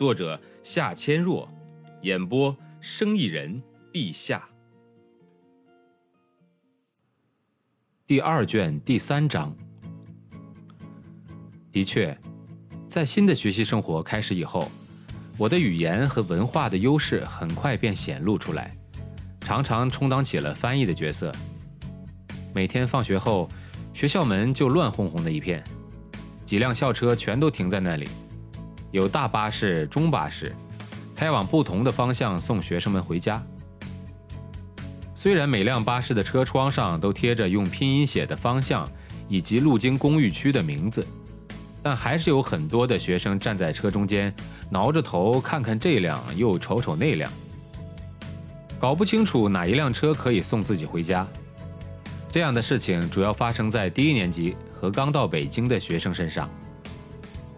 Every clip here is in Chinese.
作者夏千若，演播生意人陛下。第二卷第三章。的确，在新的学习生活开始以后，我的语言和文化的优势很快便显露出来。常常充当起了翻译的角色。每天放学后，学校门就乱哄哄的一片，几辆校车全都停在那里，有大巴士、中巴士，开往不同的方向送学生们回家。虽然每辆巴士的车窗上都贴着用拼音写的方向以及路经公寓区的名字，但还是有很多的学生站在车中间，挠着头看看这辆，又瞅瞅那辆。搞不清楚哪一辆车可以送自己回家，这样的事情主要发生在低年级和刚到北京的学生身上。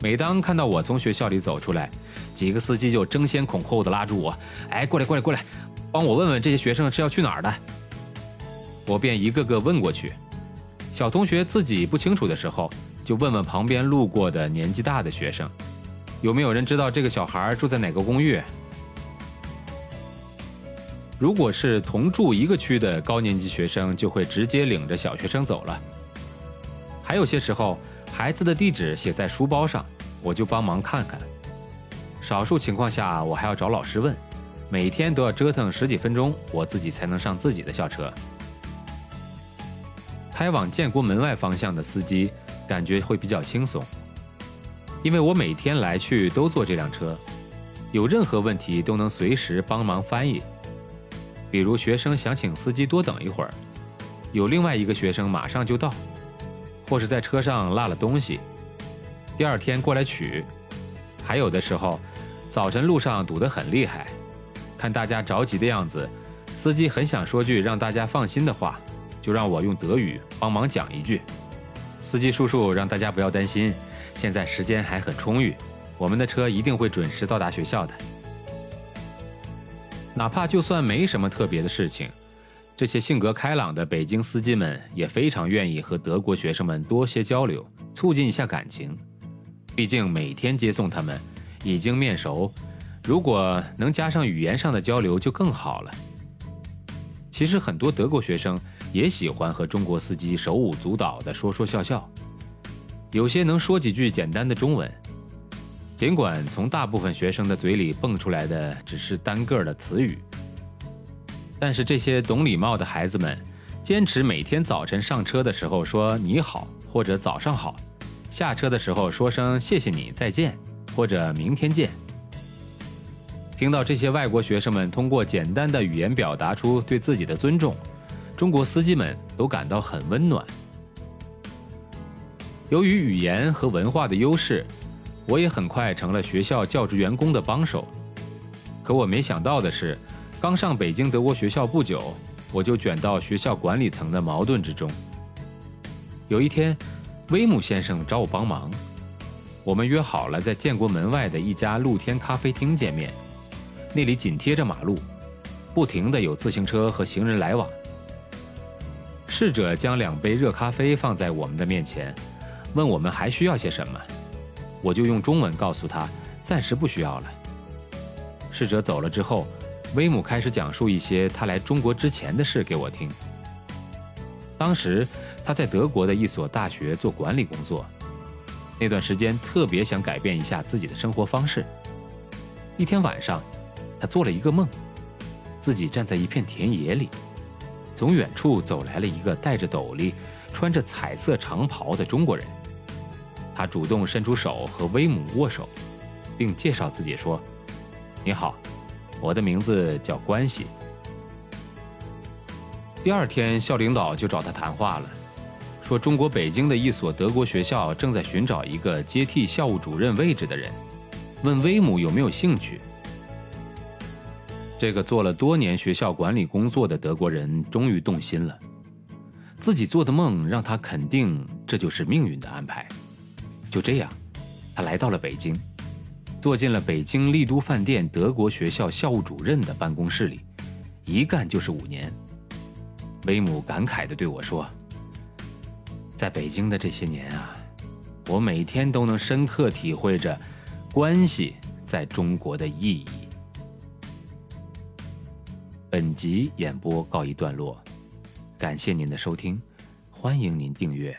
每当看到我从学校里走出来，几个司机就争先恐后的拉住我：“哎，过来，过来，过来，帮我问问这些学生是要去哪儿的。”我便一个个问过去。小同学自己不清楚的时候，就问问旁边路过的年纪大的学生：“有没有人知道这个小孩住在哪个公寓？”如果是同住一个区的高年级学生，就会直接领着小学生走了。还有些时候，孩子的地址写在书包上，我就帮忙看看。少数情况下，我还要找老师问。每天都要折腾十几分钟，我自己才能上自己的校车。开往建国门外方向的司机感觉会比较轻松，因为我每天来去都坐这辆车，有任何问题都能随时帮忙翻译。比如学生想请司机多等一会儿，有另外一个学生马上就到，或是在车上落了东西，第二天过来取。还有的时候，早晨路上堵得很厉害，看大家着急的样子，司机很想说句让大家放心的话，就让我用德语帮忙讲一句：“司机叔叔，让大家不要担心，现在时间还很充裕，我们的车一定会准时到达学校的。”哪怕就算没什么特别的事情，这些性格开朗的北京司机们也非常愿意和德国学生们多些交流，促进一下感情。毕竟每天接送他们，已经面熟，如果能加上语言上的交流就更好了。其实很多德国学生也喜欢和中国司机手舞足蹈地说说笑笑，有些能说几句简单的中文。尽管从大部分学生的嘴里蹦出来的只是单个的词语，但是这些懂礼貌的孩子们，坚持每天早晨上车的时候说“你好”或者“早上好”，下车的时候说声“谢谢你，再见”或者“明天见”。听到这些外国学生们通过简单的语言表达出对自己的尊重，中国司机们都感到很温暖。由于语言和文化的优势。我也很快成了学校教职员工的帮手，可我没想到的是，刚上北京德国学校不久，我就卷到学校管理层的矛盾之中。有一天，威姆先生找我帮忙，我们约好了在建国门外的一家露天咖啡厅见面，那里紧贴着马路，不停的有自行车和行人来往。侍者将两杯热咖啡放在我们的面前，问我们还需要些什么。我就用中文告诉他，暂时不需要了。侍者走了之后，威姆开始讲述一些他来中国之前的事给我听。当时他在德国的一所大学做管理工作，那段时间特别想改变一下自己的生活方式。一天晚上，他做了一个梦，自己站在一片田野里，从远处走来了一个戴着斗笠、穿着彩色长袍的中国人。他主动伸出手和威姆握手，并介绍自己说：“你好，我的名字叫关系。”第二天，校领导就找他谈话了，说中国北京的一所德国学校正在寻找一个接替校务主任位置的人，问威姆有没有兴趣。这个做了多年学校管理工作的德国人终于动心了，自己做的梦让他肯定这就是命运的安排。就这样，他来到了北京，坐进了北京丽都饭店德国学校校务主任的办公室里，一干就是五年。威姆感慨地对我说：“在北京的这些年啊，我每天都能深刻体会着关系在中国的意义。”本集演播告一段落，感谢您的收听，欢迎您订阅。